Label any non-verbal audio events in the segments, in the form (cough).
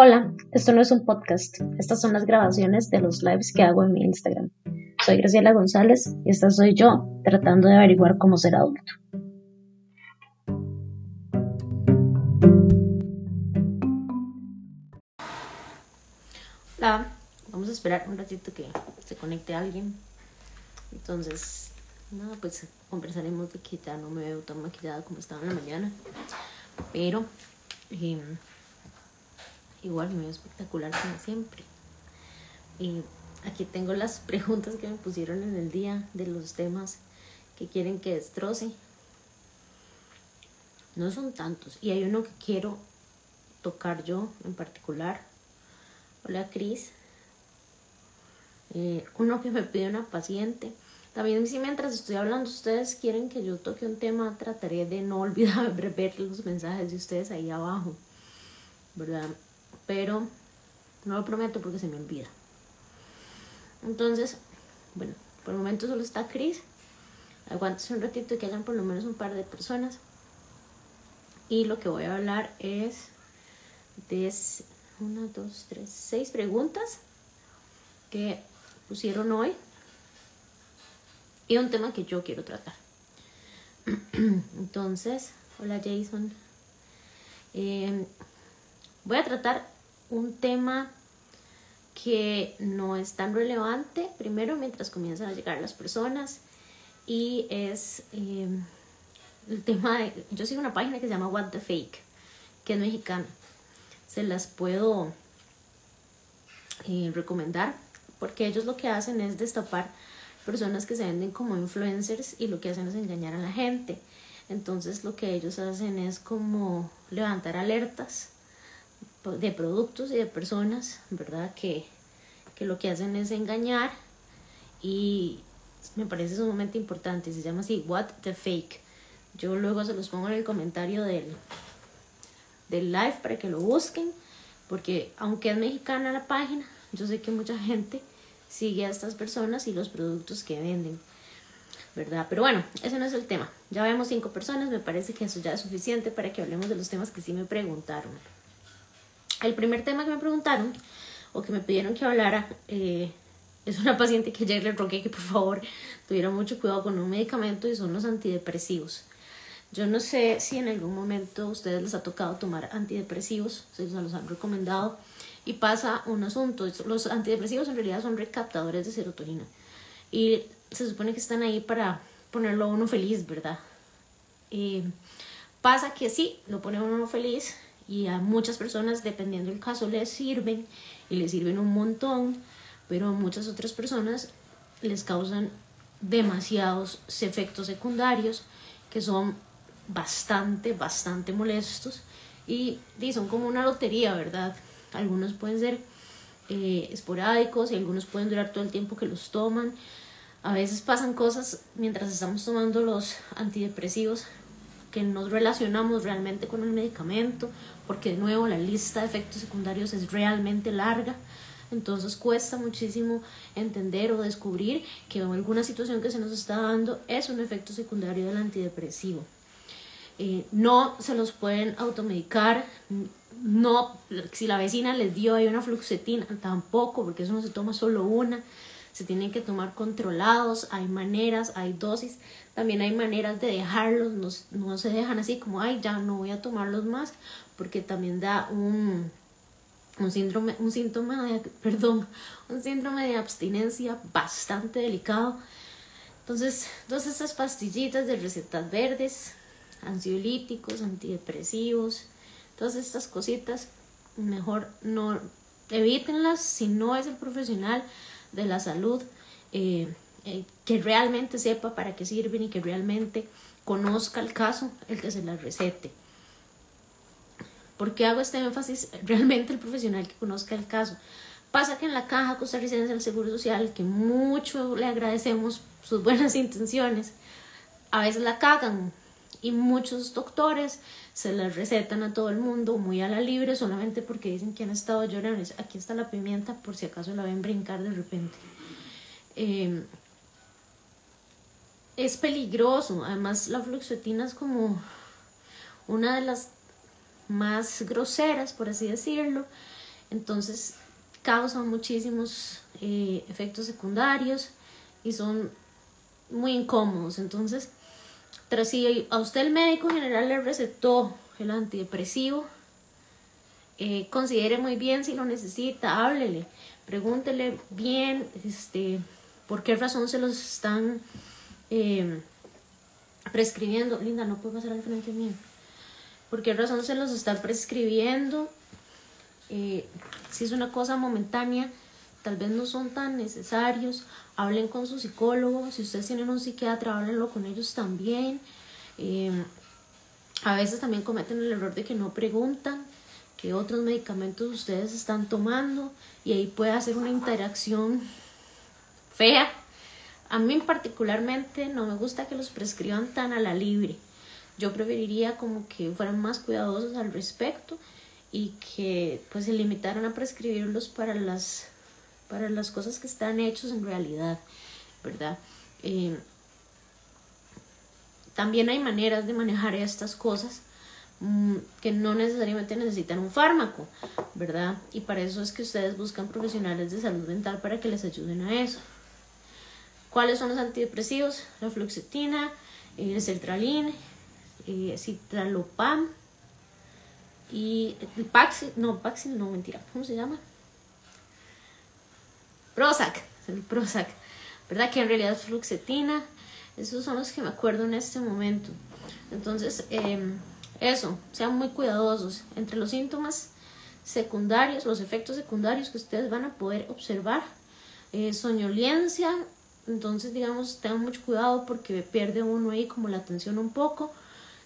Hola, esto no es un podcast, estas son las grabaciones de los lives que hago en mi Instagram. Soy Graciela González y esta soy yo tratando de averiguar cómo ser adulto. Hola, vamos a esperar un ratito que se conecte alguien. Entonces, nada, pues conversaremos de que no me veo tan maquillada como estaba en la mañana. Pero... Eh, igual me veo espectacular como siempre. Y aquí tengo las (laughs) preguntas que me pusieron en el día de los temas que quieren que destroce. No son tantos. Y hay uno que quiero tocar yo en particular. Hola Cris. Eh, uno que me pide una paciente. También si mientras estoy hablando ustedes quieren que yo toque un tema, trataré de no (laughs) olvidar ver los mensajes de ustedes ahí abajo. ¿Verdad? Pero no lo prometo porque se me olvida. Entonces, bueno, por el momento solo está Chris. Aguántese un ratito y que hagan por lo menos un par de personas. Y lo que voy a hablar es de una, dos, tres, seis preguntas que pusieron hoy y un tema que yo quiero tratar. (clears throat) Entonces, hola Jason. Eh, voy a tratar un tema que no es tan relevante, primero mientras comienzan a llegar las personas, y es em, el tema de, yo sigo una página que se llama What the Fake, que es mexicana, se las puedo eh, recomendar, porque ellos lo que hacen es destapar personas que se venden como influencers y lo que hacen es engañar a la gente. Entonces lo que ellos hacen es como levantar alertas de productos y de personas, ¿verdad? Que, que lo que hacen es engañar y me parece sumamente importante. Se llama así, What the Fake. Yo luego se los pongo en el comentario del, del live para que lo busquen, porque aunque es mexicana la página, yo sé que mucha gente sigue a estas personas y los productos que venden. ¿verdad? Pero bueno, ese no es el tema. Ya vemos cinco personas, me parece que eso ya es suficiente para que hablemos de los temas que sí me preguntaron. El primer tema que me preguntaron o que me pidieron que hablara eh, es una paciente que ayer le rogué que por favor tuviera mucho cuidado con un medicamento y son los antidepresivos. Yo no sé si en algún momento a ustedes les ha tocado tomar antidepresivos, se los han recomendado y pasa un asunto. Los antidepresivos en realidad son recaptadores de serotonina y se supone que están ahí para ponerlo a uno feliz, ¿verdad? Eh, pasa que sí, lo pone uno feliz, y a muchas personas, dependiendo del caso, les sirven y les sirven un montón, pero a muchas otras personas les causan demasiados efectos secundarios que son bastante, bastante molestos y, son como una lotería, ¿verdad? Algunos pueden ser eh, esporádicos y algunos pueden durar todo el tiempo que los toman. A veces pasan cosas mientras estamos tomando los antidepresivos nos relacionamos realmente con el medicamento, porque de nuevo la lista de efectos secundarios es realmente larga. Entonces cuesta muchísimo entender o descubrir que alguna situación que se nos está dando es un efecto secundario del antidepresivo. Eh, no se los pueden automedicar, no, si la vecina les dio ahí una fluxetina, tampoco, porque eso no se toma solo una, se tienen que tomar controlados, hay maneras, hay dosis, también hay maneras de dejarlos, no, no se dejan así como, ay, ya no voy a tomarlos más, porque también da un, un síndrome, un síntoma de, (laughs) perdón, un síndrome de abstinencia bastante delicado. Entonces, todas estas pastillitas de recetas verdes, ansiolíticos, antidepresivos, todas estas cositas, mejor no evítenlas si no es el profesional de la salud eh, eh, que realmente sepa para qué sirven y que realmente conozca el caso el que se las recete. ¿Por qué hago este énfasis? (laughs) Realmente el profesional que conozca el caso. Pasa que en la Caja Costarricense del Seguro Social, que mucho le agradecemos sus buenas (laughs) intenciones, a veces la cagan y muchos doctores se las recetan a todo el mundo muy a la libre solamente porque dicen que han estado llorando. Aquí está la pimienta por si acaso la ven brincar de repente. Em, es peligroso. Además, la fluoxetina es como una de las más groseras, por así decirlo. entonces causan muchísimos eh, efectos secundarios y son muy incómodos. Entonces, tras si a usted el médico general le recetó el antidepresivo, eh, considere muy bien si lo necesita, háblele, pregúntele bien este, por qué razón se los están eh, prescribiendo. Linda, no puedo pasar al frente mío. ¿Por qué razón se los están prescribiendo? Eh, si es una cosa momentánea, tal vez no son tan necesarios. Hablen con su psicólogo. Si ustedes tienen un psiquiatra, háblenlo con ellos también. Eh, a veces también cometen el error de que no preguntan qué otros medicamentos ustedes están tomando y ahí puede hacer una interacción fea. A mí particularmente no me gusta que los prescriban tan a la libre. Yo preferiría como que fueran más cuidadosos al respecto y que pues se limitaran a prescribirlos para las para las cosas que están hechos en realidad, ¿verdad? Eh, también hay maneras de manejar estas cosas mm, que no necesariamente necesitan un fármaco, ¿verdad? Y para eso es que ustedes buscan profesionales de salud mental para que les ayuden a eso. ¿Cuáles son los antidepresivos? La fluoxetina, el sertralin, eh, citralopam y el Paxil, no, Paxil no, mentira, ¿cómo se llama? Prozac, el Prozac, ¿verdad? Que en realidad es fluoxetina, esos son los que me acuerdo en este momento. Entonces, em, eso, sean muy cuidadosos. Entre los síntomas secundarios, los efectos secundarios que ustedes van a poder observar, eh, soñolencia, entonces digamos, tengan mucho cuidado porque pierde uno ahí como la atención un poco.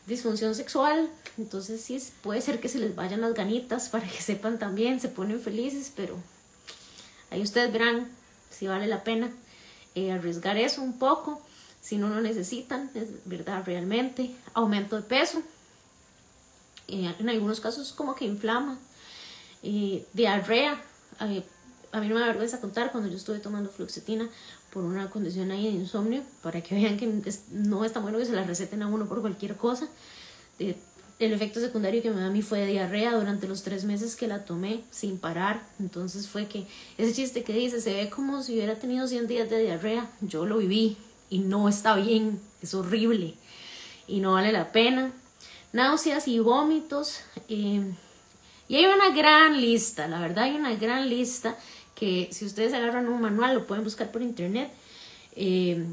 Disfunción sexual, entonces sí puede ser que se les vayan las ganitas para que (laughs) sepan también, se ponen felices, pero ahí ustedes verán si vale la pena eh, arriesgar eso un poco si no lo necesitan, es verdad, realmente. Aumento de peso, eh, en algunos casos como que inflama. Eh, diarrea, a mí no me da vergüenza contar cuando yo estuve tomando fluoxetina por una condición ahí de insomnio, para que vean que no es tan bueno que se la receten a uno por cualquier cosa. el efecto secundario que me da a mí fue diarrea durante los tres meses que la tomé sin parar. Entonces fue que ese chiste que dice, se ve como si hubiera tenido 100 días de diarrea, yo lo viví y no está bien, es horrible y no vale la pena. Náuseas y vómitos. Eh, y hay una gran lista, la verdad hay una gran lista que si ustedes agarran un manual lo pueden buscar por internet eh,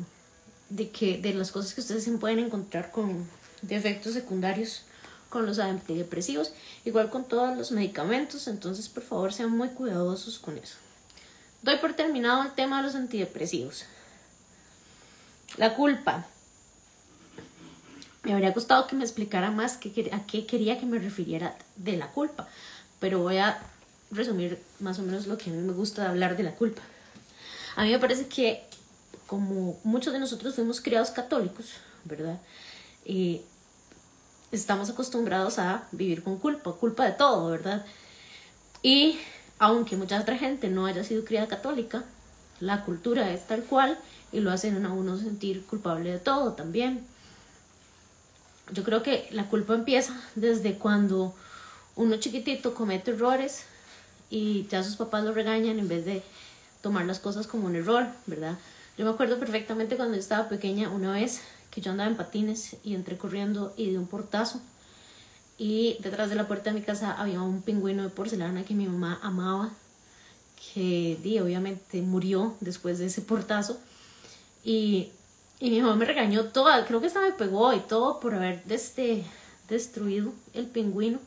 de, que, de las cosas que ustedes se pueden encontrar con de efectos secundarios con los antidepresivos, igual con todos los medicamentos, entonces por favor sean muy cuidadosos con eso. Doy por terminado el tema de los antidepresivos. La culpa. Me habría gustado que me explicara más qué, a qué quería que me refiriera de la culpa, pero voy a resumir más o menos lo que a mí me gusta hablar de la culpa. A mí me parece que como muchos de nosotros fuimos criados católicos, ¿verdad? Y estamos acostumbrados a vivir con culpa, culpa de todo, ¿verdad? Y aunque mucha otra gente no haya sido criada católica, la cultura es tal cual y lo hacen a uno sentir culpable de todo también. Yo creo que la culpa empieza desde cuando uno chiquitito comete errores y ya sus papás lo regañan en vez de tomar las cosas como un error, ¿verdad? Yo me acuerdo perfectamente cuando estaba pequeña una vez que yo andaba en patines y entré corriendo y de un portazo y detrás de la puerta de mi casa había un pingüino de porcelana que mi mamá amaba que di, obviamente murió después de ese portazo y, mi mamá me regañó toda, creo que hasta me pegó y todo por haber este, destruido el pingüino.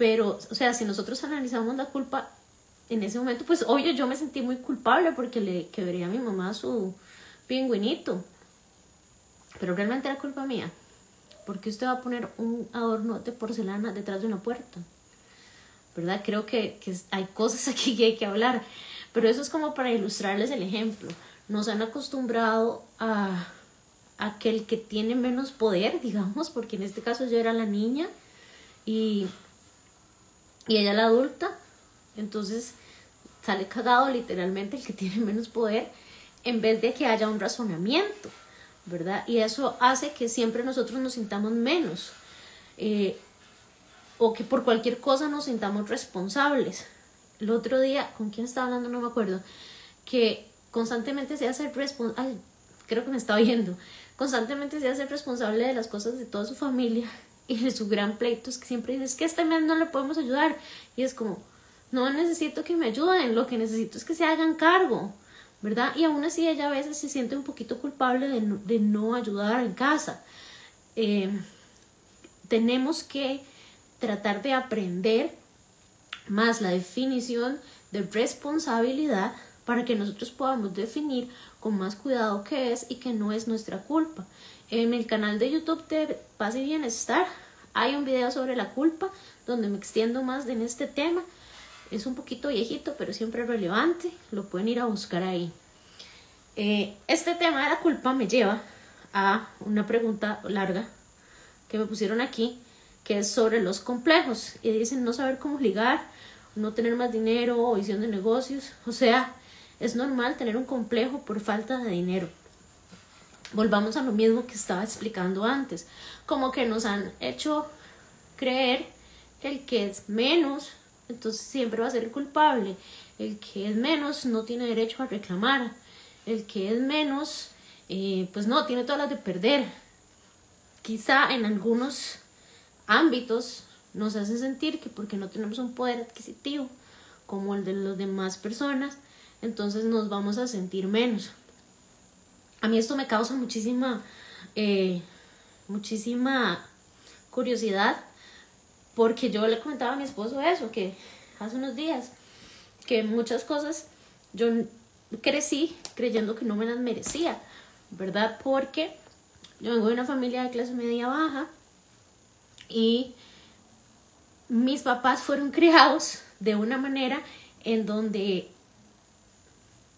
Pero, o sea, si nosotros analizamos la culpa en ese momento, pues obvio yo me sentí muy culpable porque le quebré a mi mamá su pingüinito. Pero realmente era culpa mía. porque usted va a poner un adorno de porcelana detrás de una puerta? ¿Verdad? Creo que, que hay cosas (laughs) aquí que hay que hablar. Pero eso es como para ilustrarles el ejemplo nos han acostumbrado a, aquel que tiene menos poder, (laughs) digamos, porque en este caso yo era la niña y, y ella la adulta, entonces sale cagado literalmente el que (laughs) tiene menos poder en vez de que haya un razonamiento, ¿verdad? Y eso hace que siempre nosotros nos sintamos menos eh, o que por cualquier cosa nos sintamos responsables. el otro día, ¿con quién estaba hablando? No me acuerdo, que constantemente se hace responsable, creo que me está oyendo, constantemente se hace responsable de las cosas de toda su familia y de su gran pleito es que siempre dices que este mes no le podemos ayudar y es como, no necesito que me ayuden, lo que necesito es que se hagan cargo, ¿verdad? Y aún así ella a veces se siente un poquito culpable de no, de no ayudar en casa. Eh, tenemos que tratar de aprender más la definición de responsabilidad para que nosotros podamos definir con más cuidado qué es y que no es nuestra culpa. En el canal de YouTube de Paz y Bienestar hay un video sobre la culpa donde me extiendo más en este tema. Es un poquito viejito, pero siempre relevante. Lo pueden ir a buscar ahí. Eh, este tema de la culpa me lleva a una pregunta larga que me pusieron aquí, que es sobre los complejos. Y dicen no saber cómo ligar, no tener más dinero o visión de negocios. O sea, es normal tener un complejo por falta de dinero. Volvamos a lo mismo que estaba explicando antes, como que nos han hecho creer que el que es menos, entonces siempre va a ser el culpable, el que es menos no tiene derecho a reclamar, el que es menos, eh, pues no, tiene todas las de perder. Quizá en algunos ámbitos nos hace sentir que porque no tenemos un poder adquisitivo como el de las demás personas, entonces nos vamos a sentir menos. A mí esto me causa muchísima, eh, muchísima curiosidad porque yo le comentaba a mi esposo eso, que hace unos días, que muchas cosas yo crecí creyendo que no me las merecía, ¿verdad? Porque yo vengo de una familia de clase media baja y mis papás fueron (laughs) criados de una manera en donde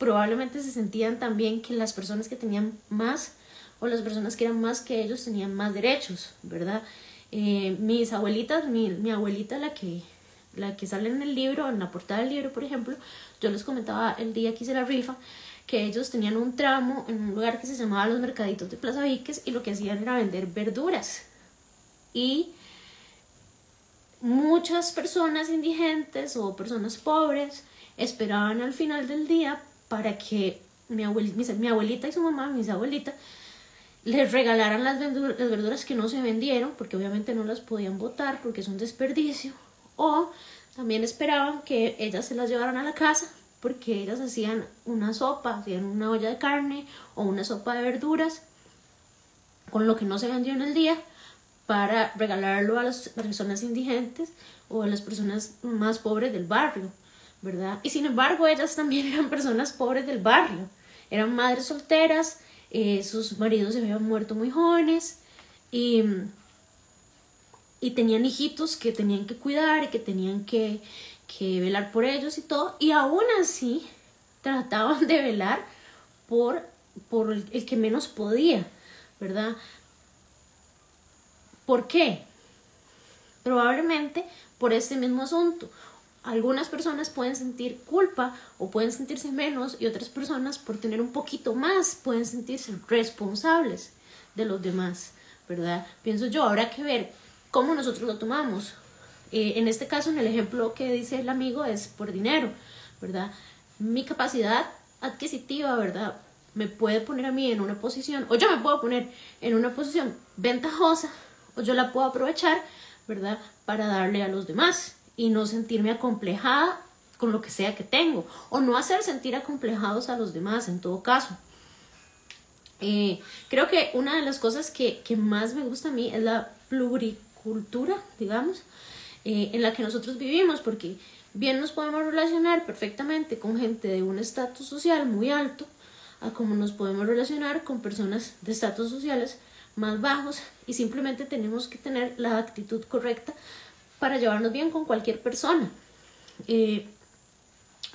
probablemente se sentían también que las personas que tenían más o las personas que eran más que ellos tenían más derechos, ¿verdad? Eh, mis abuelitas, mi, abuelita, la que, la que sale en el libro, en la portada del libro, por ejemplo, yo les comentaba el día que hice la rifa, que ellos tenían un tramo en un lugar que se llamaba Los Mercaditos de Plaza Viques y lo que hacían era vender verduras. Y muchas personas indigentes o personas pobres esperaban al final del día para que mi, abuelita, y su mamá, mis abuelitas, les regalaran las verduras, las verduras que no se vendieron, porque obviamente no las podían botar porque es un desperdicio, o también esperaban que ellas se las llevaran a la casa porque ellas hacían una sopa, hacían una olla de carne o una sopa de verduras con lo que no se vendió en el día para regalarlo a las personas indigentes o a las personas más pobres del barrio. Y sin embargo, ellas también (laughs) eran personas pobres del barrio, eran madres solteras, eh, sus maridos se habían muerto muy jóvenes y, y tenían hijitos que tenían que cuidar y que tenían que, que velar por ellos y todo, y aún así trataban de velar por, por el, el que menos podía, ¿verdad? ¿Por qué? Probablemente por este mismo asunto algunas personas pueden sentir culpa o pueden sentirse menos y otras personas por tener un poquito más pueden sentirse responsables de los demás, ¿verdad? Pienso yo, habrá que ver cómo nosotros lo tomamos. Eh, en este caso, en el ejemplo que dice el amigo, es por dinero, ¿verdad? Mi capacidad adquisitiva, ¿verdad? Me puede poner a mí en una posición, o yo me puedo poner en una posición ventajosa, o yo la puedo aprovechar, ¿verdad? Para darle a los demás y no sentirme acomplejada con lo que sea que tengo o no hacer sentir acomplejados a los demás en todo caso. Eh, creo que una de las cosas que, más me gusta a mí es la pluricultura, digamos, eh, en la que nosotros vivimos, porque bien nos podemos relacionar perfectamente con gente de un estatus social muy alto, a como nos podemos relacionar con personas de estatus sociales más bajos y simplemente tenemos que tener la actitud correcta para llevarnos bien con cualquier persona. Eh,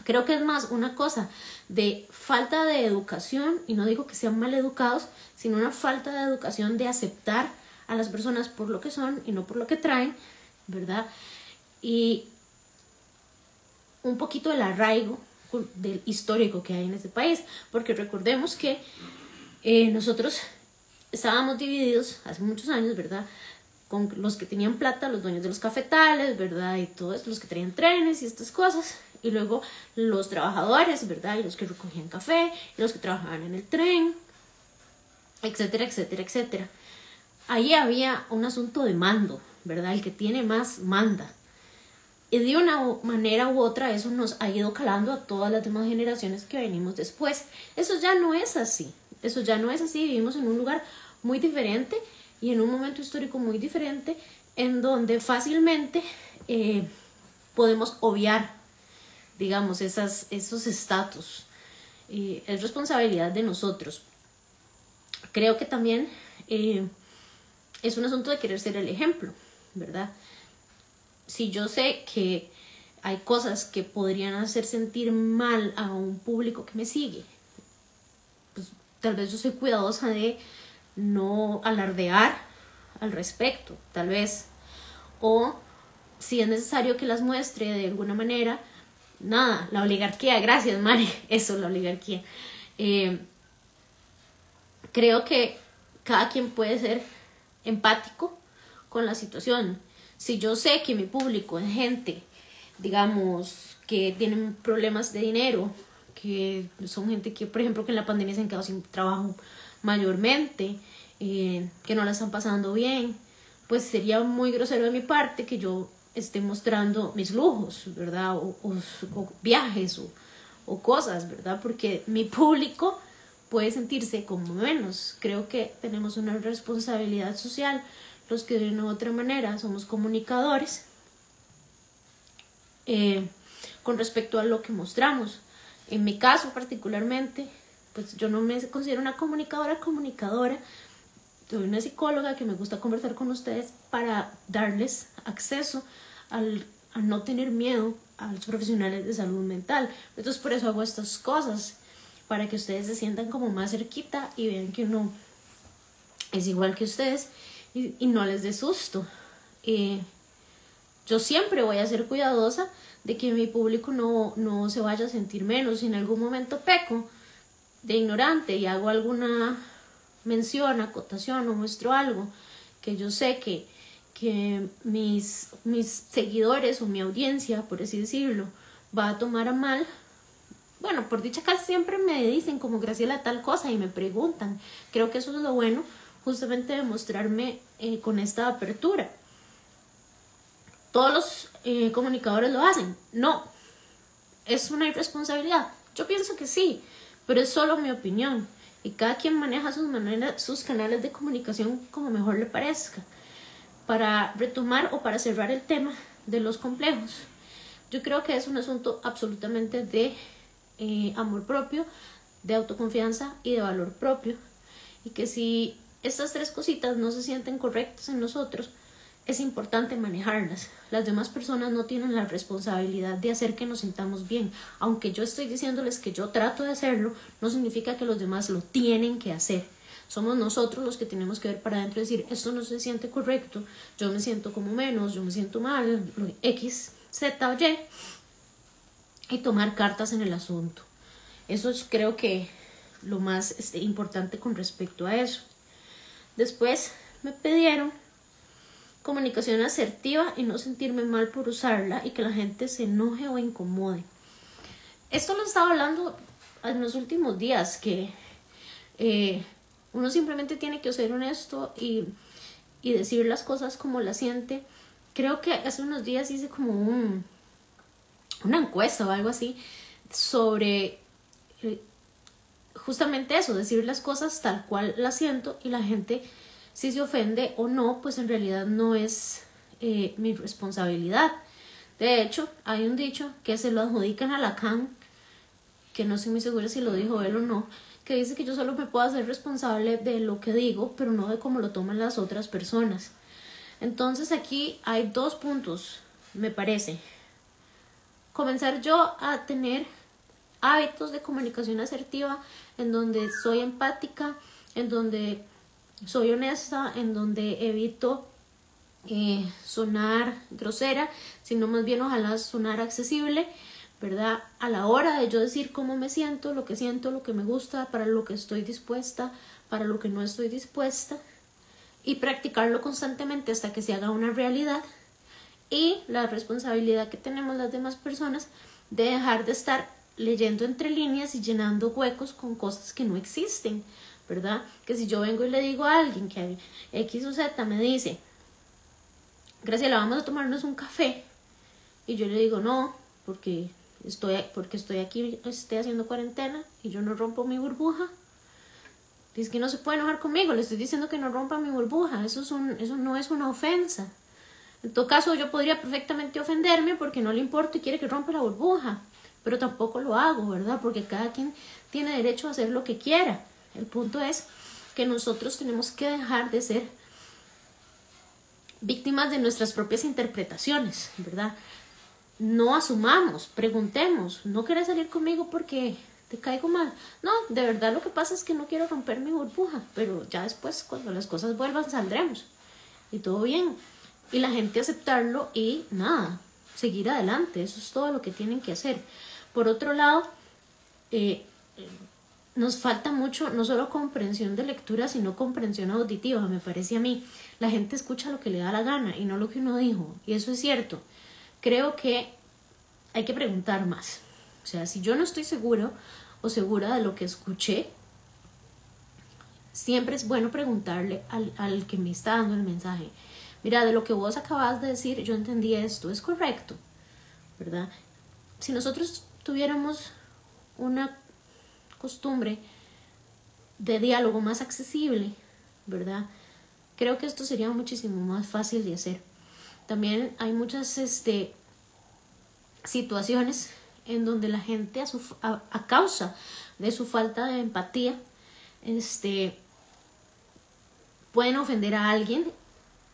creo que es más una cosa de falta de educación, y no digo que sean mal educados, sino una falta de educación de aceptar a las personas por lo que son y no por lo que traen, ¿verdad? Y un poquito del arraigo del histórico que hay en este país, porque recordemos que eh, nosotros estábamos divididos hace muchos años, ¿verdad? Con los que tenían plata, los dueños de los cafetales, ¿verdad? Y todos los que traían trenes y estas cosas. y luego los trabajadores, ¿verdad? Y los que recogían café, y los que trabajaban en el tren, etcétera, etcétera, etcétera. Ahí había un asunto de mando, ¿verdad? El que tiene más manda. Y de una manera u otra eso nos ha ido calando a todas las demás generaciones que venimos después. Eso ya no es así. Eso ya no es así. Vivimos en un lugar muy diferente y en un momento histórico muy diferente en donde fácilmente eh, podemos obviar, digamos, esas, esos estatus. es responsabilidad de nosotros. Creo que también eh, es un asunto de querer ser el ejemplo, ¿verdad? Si yo sé que hay cosas que podrían hacer sentir mal a un público que me sigue, pues tal vez yo soy cuidadosa de no alardear al respecto, tal vez. O si es necesario que las muestre de alguna manera, nada, la oligarquía, gracias Mari, (laughs) eso, la oligarquía. Eh, creo que cada quien puede ser empático con la situación. Si yo sé que mi público es gente, digamos, que tienen problemas de dinero, que son gente que, por ejemplo, que en la pandemia se han quedado sin trabajo mayormente, eh, que no la están pasando bien, pues sería muy grosero de mi parte que yo esté mostrando mis lujos, ¿verdad? O, viajes o, o, cosas, ¿verdad? Porque mi público puede sentirse como menos. Creo que tenemos una responsabilidad social, los que de una u otra manera somos comunicadores, eh, con respecto a lo que mostramos. En mi caso particularmente, pues yo no me considero una comunicadora comunicadora, soy una psicóloga que me gusta conversar con ustedes para darles acceso al, a no tener miedo a los profesionales de salud mental. Entonces por eso hago estas cosas, para que ustedes se sientan como más cerquita y vean que uno es igual que ustedes y, no les dé susto. Eh, yo siempre voy a ser cuidadosa de que mi público no, no se vaya a sentir menos. Si en algún momento peco de ignorante y hago alguna mención, acotación o muestro algo que yo sé que, que mis, mis seguidores o mi audiencia, por así decirlo, va a tomar a mal, bueno, por dicha casi siempre me dicen como Graciela tal cosa y me preguntan. Creo que eso es lo bueno justamente de mostrarme eh, con esta apertura. Todos los eh, comunicadores lo hacen. No, es una irresponsabilidad. Yo pienso que sí, pero es solo mi opinión y cada quien maneja sus, maneras, sus canales de comunicación como mejor le parezca. Para retomar o para cerrar el tema de los complejos, yo creo que es un asunto absolutamente de eh, amor propio, de autoconfianza y de valor propio. Y que si estas tres cositas no se sienten correctas en nosotros, es importante manejarlas. Las demás personas no tienen la responsabilidad de hacer que nos sintamos bien. Aunque yo estoy diciéndoles que yo trato de hacerlo, no significa que los demás lo tienen que hacer. Somos nosotros los que tenemos que ver para adentro y decir, esto no se siente correcto, yo me siento como menos, yo me siento mal, X, Z o Y, y tomar cartas en el asunto. Eso es creo que lo más este, importante con respecto a eso. Después me pidieron comunicación asertiva y no sentirme mal por usarla y que la gente se enoje o incomode. Esto lo estaba hablando en los últimos días, que eh, uno simplemente tiene que ser honesto y, y, decir las cosas como las siente. Creo que hace unos días hice como un, una encuesta o algo así sobre eh, justamente eso, decir las cosas tal cual las siento y la gente si se ofende o no, pues en realidad no es eh, mi responsabilidad. De hecho, hay un dicho que se lo adjudican a Lacan, que no estoy muy segura si lo dijo él o no, que dice que yo solo me puedo hacer responsable de lo que digo, pero no de cómo lo toman las otras personas. Entonces aquí hay dos puntos, me parece. Comenzar yo a tener hábitos de comunicación asertiva en donde soy empática, en donde soy honesta, en donde evito eh, sonar grosera, sino más bien ojalá sonar accesible, ¿verdad? A la hora de yo decir cómo me siento, lo que siento, lo que me gusta, para lo que estoy dispuesta, para lo que no estoy dispuesta, y practicarlo constantemente hasta que se haga una realidad. Y la responsabilidad que tenemos las demás personas de dejar de estar leyendo entre líneas y llenando huecos con cosas que no existen, ¿verdad? Que si yo vengo y le digo a alguien que X o Z me dice, Graciela, vamos a tomarnos un café, y yo le digo, no, porque estoy, porque estoy aquí, haciendo cuarentena y yo no rompo mi burbuja. Dice que no se puede enojar conmigo, le estoy diciendo que no rompa mi burbuja, eso, es un, eso no es una ofensa. En todo caso, yo podría perfectamente ofenderme porque no le importa y quiere que rompa la burbuja, pero tampoco lo hago, ¿verdad? Porque cada quien tiene derecho a hacer lo que quiera. El punto es que nosotros tenemos que dejar de ser víctimas de nuestras propias interpretaciones, ¿verdad? no asumamos, preguntemos, no quieres salir conmigo porque te caigo mal. No, de verdad lo que pasa es que no quiero romper mi burbuja, pero ya después cuando las cosas vuelvan saldremos y todo bien. Y la gente aceptarlo y nada, seguir adelante, eso es todo lo que tienen que hacer. Por otro lado, eh, nos falta mucho, no solo comprensión de lectura, sino comprensión auditiva, me parece a mí. La gente escucha lo que le da la gana y no lo que uno dijo, y eso es cierto creo que hay que preguntar más. O sea, si yo no estoy seguro o segura de lo que escuché, siempre es bueno preguntarle al, al que me está dando el mensaje. Mira, de lo que vos acabas de decir, yo entendí esto, es correcto, ¿verdad? Si nosotros tuviéramos una costumbre de diálogo más accesible, ¿verdad? Creo que esto sería muchísimo más fácil de hacer. También hay muchas este, situaciones en donde la gente a, su, a, causa de su falta de empatía este, pueden ofender a alguien,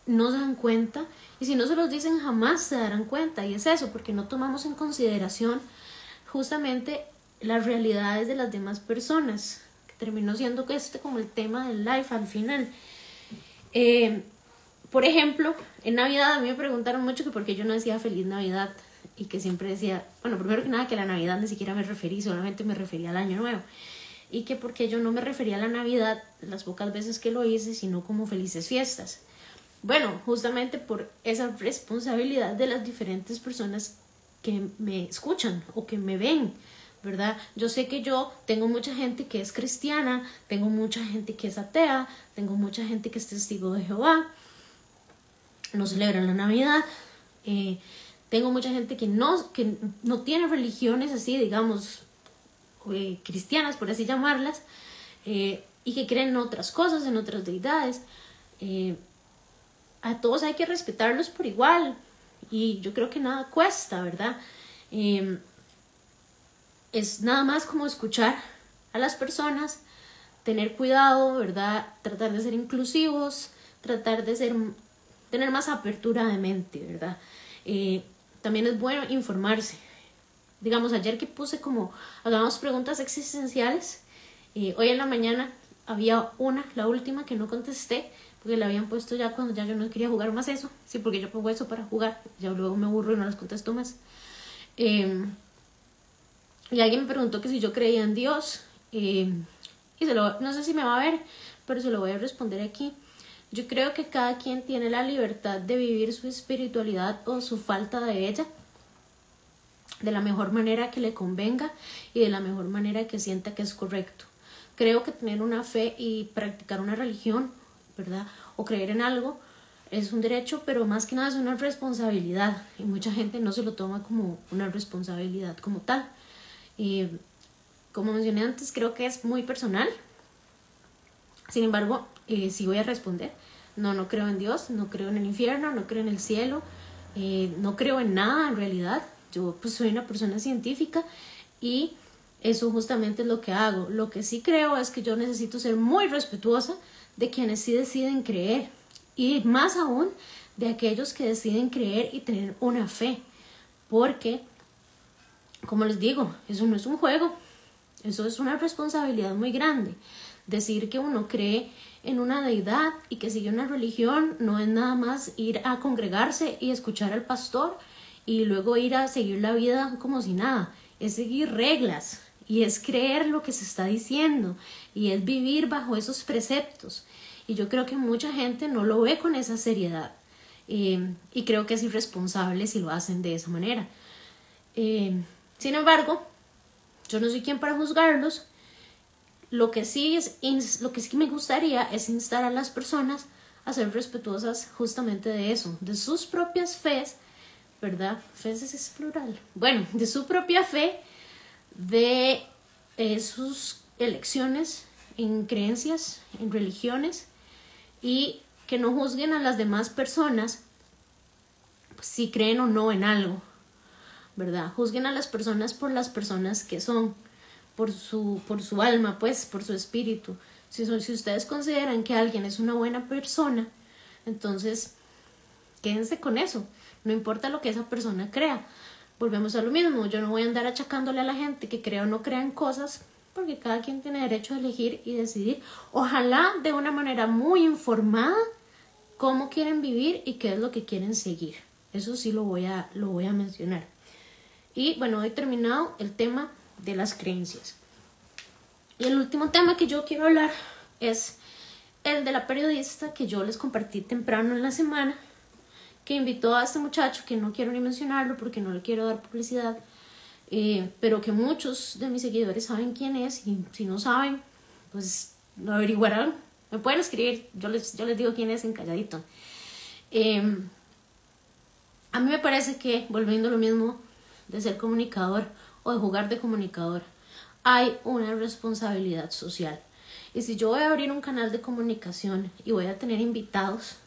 no se dan cuenta y si no se los dicen jamás se darán cuenta y es eso porque no tomamos en consideración justamente las realidades de las demás personas que terminó siendo que este como el tema del life al final eh, por ejemplo, en Navidad a mí me preguntaron mucho que por qué yo no decía feliz Navidad y que siempre decía, bueno, primero que nada que la Navidad ni siquiera me referí, solamente me refería al Año Nuevo. Y que porque yo no me refería a la Navidad las pocas veces que lo hice, sino como felices fiestas. Bueno, justamente por esa responsabilidad de las diferentes personas que me escuchan o que me ven, ¿verdad? Yo sé que yo tengo mucha gente que es cristiana, tengo mucha gente que es atea, tengo mucha gente que es testigo de Jehová, no celebran la Navidad. Eh, tengo mucha gente que no, que no tiene religiones así, digamos, eh, cristianas, por así llamarlas, eh, y que creen en otras cosas, en otras deidades. a todos hay que respetarlos por igual, y yo creo que nada cuesta, ¿verdad? Es nada más como escuchar a las personas, tener cuidado, ¿verdad? Tratar de ser inclusivos, tratar de ser tener más apertura de mente, ¿verdad? Eh, también es bueno informarse. Digamos, ayer que puse como, hagamos preguntas existenciales, eh, hoy en la mañana había una, la última, que no contesté, porque la habían puesto ya cuando ya yo no quería jugar más eso, sí, porque yo pongo eso para jugar, ya luego me aburro y no las contesto más. Em, y alguien me preguntó que si yo creía en Dios, em, y se lo, no sé si me va a ver, pero se lo voy a responder aquí. Yo creo que cada quien tiene la libertad de vivir su espiritualidad o su falta de ella de la mejor manera que le convenga y de la mejor manera que sienta que es correcto. Creo que tener una fe y practicar una religión, ¿verdad? O creer en algo es un derecho, pero más que nada es una responsabilidad y mucha gente no se lo toma como una responsabilidad como tal. Y como mencioné antes, creo que es muy personal. Sin embargo, eh, sí voy a responder. No, no creo en Dios, no creo en el infierno, no creo en el cielo, eh, no creo en nada en realidad. Yo pues soy una persona científica y eso justamente es lo que hago. Lo que sí creo es que yo necesito ser muy respetuosa de quienes sí deciden creer y más aún de aquellos que deciden creer y tener una fe. Porque, como les digo, eso no es un juego, eso es una responsabilidad muy grande. Decir que uno cree en una deidad y que sigue una religión no es nada más ir a congregarse y escuchar al pastor y luego ir a seguir la vida como si nada, es seguir reglas y es creer lo que se está diciendo y es vivir bajo esos preceptos. Y yo creo que mucha gente no lo ve con esa seriedad eh, y creo que es irresponsable si lo hacen de esa manera. Eh, Sin embargo, yo no soy quien para juzgarlos. Lo que sí es lo que sí me gustaría es instar a las personas a ser respetuosas justamente de eso, de sus propias fes, ¿verdad? Fes es plural. Bueno, de su propia fe, de eh, sus elecciones en creencias, en religiones y que no juzguen a las demás personas si creen o no en algo, ¿verdad? Juzguen a las personas por las personas que son, por su, por su alma, pues, por su espíritu. Si, si ustedes consideran que alguien es una buena persona, entonces quédense con eso. No importa lo que esa persona crea. Volvemos a lo mismo. Yo no voy a andar achacándole a la gente que crea o no crea en cosas porque cada quien tiene derecho a elegir y decidir, ojalá de una manera muy informada, cómo quieren vivir y qué es lo que quieren seguir. Eso sí lo voy a, lo voy a mencionar. Y bueno, he terminado el tema de las creencias. Y el último tema que yo quiero hablar es el de la periodista que yo les compartí temprano en la semana, que invitó a este muchacho, que no quiero ni mencionarlo porque no le quiero dar publicidad, eh, pero que muchos de mis seguidores saben quién es y si no saben, pues lo averiguarán. Me pueden escribir, yo les, yo les digo quién es en calladito. Em, a mí me parece que, volviendo a lo mismo de ser comunicador o de jugar de comunicador, hay una responsabilidad social. Y si yo voy a abrir un canal de comunicación y voy a tener invitados,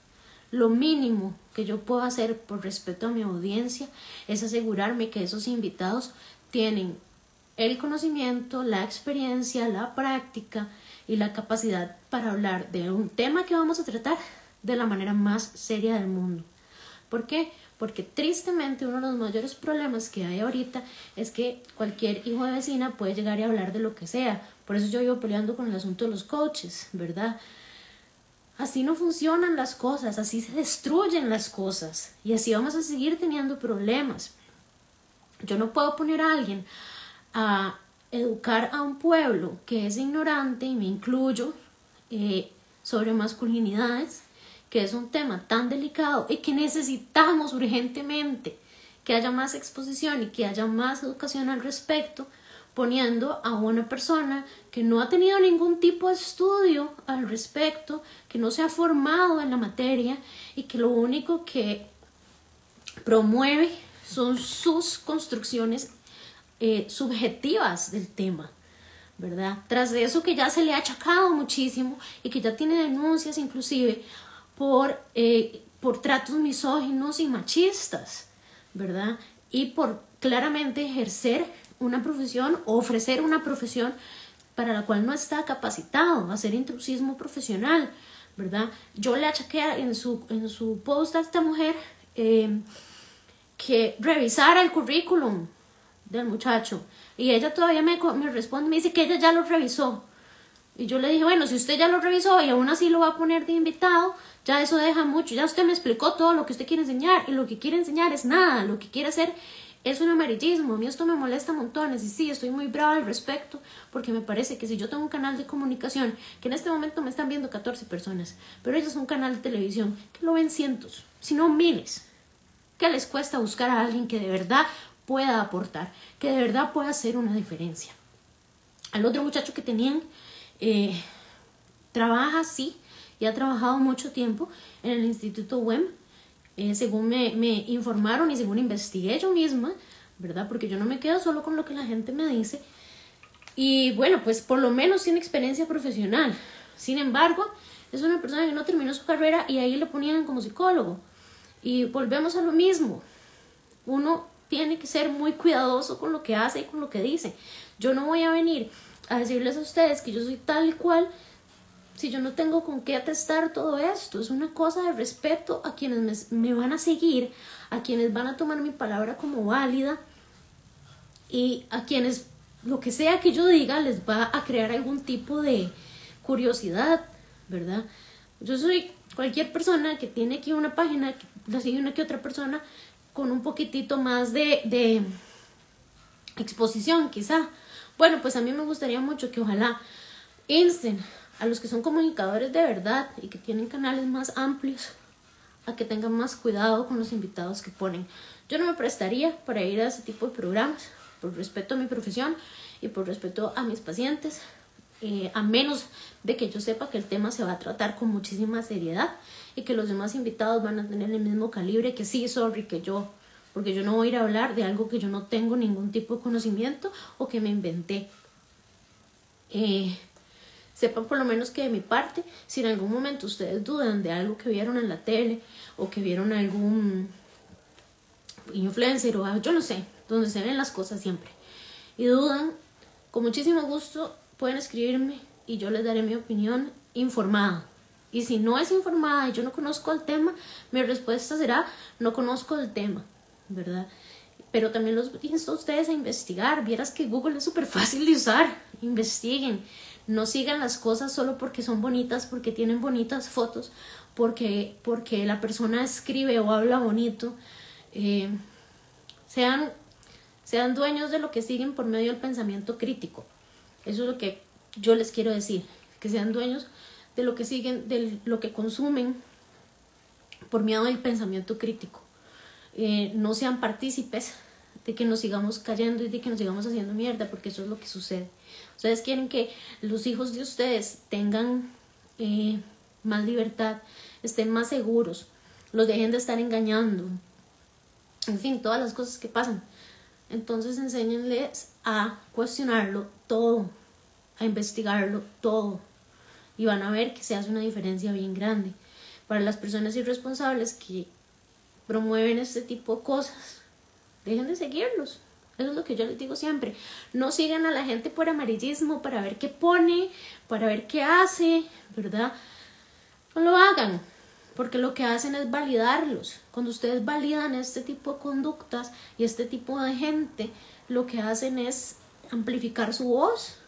lo mínimo que yo puedo hacer por respeto a mi audiencia es asegurarme que esos invitados tienen el conocimiento, la experiencia, la práctica y la capacidad para hablar de un tema que vamos a tratar de la manera más seria del mundo. ¿Por qué? Porque tristemente uno de los mayores problemas que hay ahorita es que cualquier hijo de vecina puede llegar y hablar de lo que sea. Por eso yo vivo peleando con el asunto de los coaches, ¿verdad? Así no funcionan las cosas, así se destruyen las cosas y así vamos a seguir teniendo problemas. Yo no puedo poner a alguien a educar a un pueblo que es ignorante, y me incluyo, eh, sobre masculinidades, que es un tema tan delicado y que necesitamos urgentemente que haya más exposición y que haya más educación al respecto, poniendo a una persona que no ha tenido ningún tipo de estudio al respecto, que no se ha formado en la materia y que lo único que promueve son sus construcciones eh, subjetivas del tema, ¿verdad? Tras de eso que ya se le ha achacado muchísimo y que ya tiene denuncias inclusive por, eh, por tratos misóginos y machistas, ¿verdad? Y por claramente ejercer una profesión o ofrecer una profesión para la cual no está capacitado, hacer intrusismo profesional, ¿verdad? Yo le achaqué en su, en su post a esta mujer eh, que revisara el currículum del muchacho. Y ella todavía me, me responde, me dice que ella ya lo revisó. Y yo le dije, bueno, si usted ya lo revisó y aún así lo va a poner de invitado, ya eso deja mucho. Ya usted me explicó todo lo que usted quiere enseñar y lo que quiere enseñar es nada. Lo que quiere hacer es un amarillismo. A mí esto me molesta montones y sí, estoy muy brava al respecto porque me parece que si yo tengo un canal de comunicación, que en este momento me están viendo 14 personas, pero ellos son un canal de televisión que lo ven cientos, si no miles, ¿Qué les cuesta buscar a alguien que de verdad pueda aportar, que de verdad pueda hacer una diferencia? Al otro muchacho que tenían, eh, trabaja, sí, y ha trabajado mucho tiempo en el Instituto WEM, eh, según me, me informaron y según investigué yo misma, ¿verdad? Porque yo no me quedo solo con lo que la gente me dice. Y bueno, pues por lo menos tiene experiencia profesional. Sin embargo, es una persona que no terminó su carrera y ahí le ponían como psicólogo. Y volvemos a lo mismo. Uno tiene que ser muy cuidadoso con lo que hace y con lo que dice. Yo no voy a venir a decirles a ustedes que yo soy tal cual si yo no tengo con qué atestar todo esto. Es una cosa de respeto a quienes me, van a seguir, a quienes van a tomar mi palabra como válida y a quienes lo que sea que yo diga les va a crear algún tipo de curiosidad, ¿verdad? Yo soy cualquier persona que tiene aquí una página, la sigue una que otra persona con un poquitito más de exposición, quizá. Bueno, pues a mí me gustaría mucho que ojalá insten a los que son comunicadores de verdad y que tienen canales más amplios a que tengan más cuidado con los invitados que ponen. Yo no me prestaría para ir a ese tipo de programas por respeto a mi profesión y por respeto a mis pacientes, eh, a menos de que yo sepa que el tema se va a tratar con muchísima seriedad y que los demás invitados van a tener el mismo calibre que sí, sorry, que yo, porque yo no voy a ir a hablar de algo que yo no tengo ningún tipo de conocimiento o que me inventé. Eh, sepan por lo menos que de mi parte, si en algún momento ustedes dudan de algo que vieron en la tele o que vieron algún influencer o yo no sé, donde se ven las cosas siempre, y dudan, con muchísimo gusto pueden escribirme y yo les daré mi opinión informada. Y si no es informada y yo no conozco el tema, mi respuesta será no conozco el tema, ¿verdad? Pero también los insto a ustedes a investigar. Vieras que Google es súper fácil de usar. Investiguen. No sigan las cosas solo porque son bonitas, porque tienen bonitas fotos, porque, porque la persona escribe o habla bonito. Eh, sean, sean dueños de lo que siguen por medio del pensamiento crítico. Eso es lo que yo les quiero decir, que sean dueños de lo que siguen, de lo que consumen por miedo del pensamiento crítico. Eh, no sean partícipes de que nos sigamos cayendo y de que nos sigamos haciendo mierda, porque eso es lo que sucede. Ustedes quieren que los hijos de ustedes tengan eh, más libertad, estén más seguros, los dejen de estar engañando, en fin, todas las cosas que pasan. Entonces enséñenles a cuestionarlo todo, a investigarlo todo. Y van a ver que se hace una diferencia bien grande. Para las personas irresponsables que promueven este tipo de cosas, dejen de seguirlos. Eso es lo que yo les digo siempre. No sigan a la gente por amarillismo, para ver qué pone, para ver qué hace, ¿verdad? No lo hagan porque lo que hacen es validarlos. Cuando ustedes validan este tipo de conductas y este tipo de gente, lo que hacen es amplificar su voz,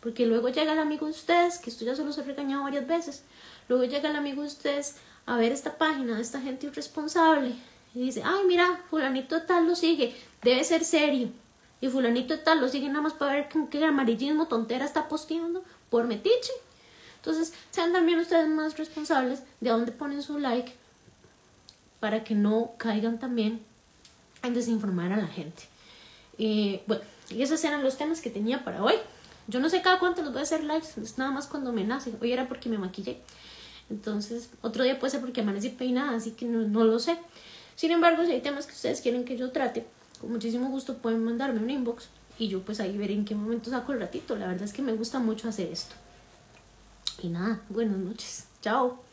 porque luego llega el amigo de ustedes, que esto ya se los he regañado varias veces, luego llega el amigo de ustedes a ver esta página de esta gente irresponsable y dice, ay mira, fulanito tal lo sigue, debe ser serio. Y fulanito tal lo sigue nada más para ver qué amarillismo tontera está posteando por metiche. Entonces, sean también ustedes más responsables de dónde ponen su like para que no caigan también en desinformar a la gente. Eh, bueno, y esos eran los temas que tenía para hoy. Yo no sé cada cuánto los voy a hacer lives, es nada más cuando me nace. Hoy era porque me maquillé. Entonces, otro día puede ser porque amanecí peinada, así que no, no lo sé. Sin embargo, si hay temas que ustedes quieren que yo trate, con muchísimo gusto pueden mandarme un inbox y yo pues ahí veré en qué momento saco el ratito. La verdad es que me gusta mucho hacer esto. Y nada, buenas noches. Chao.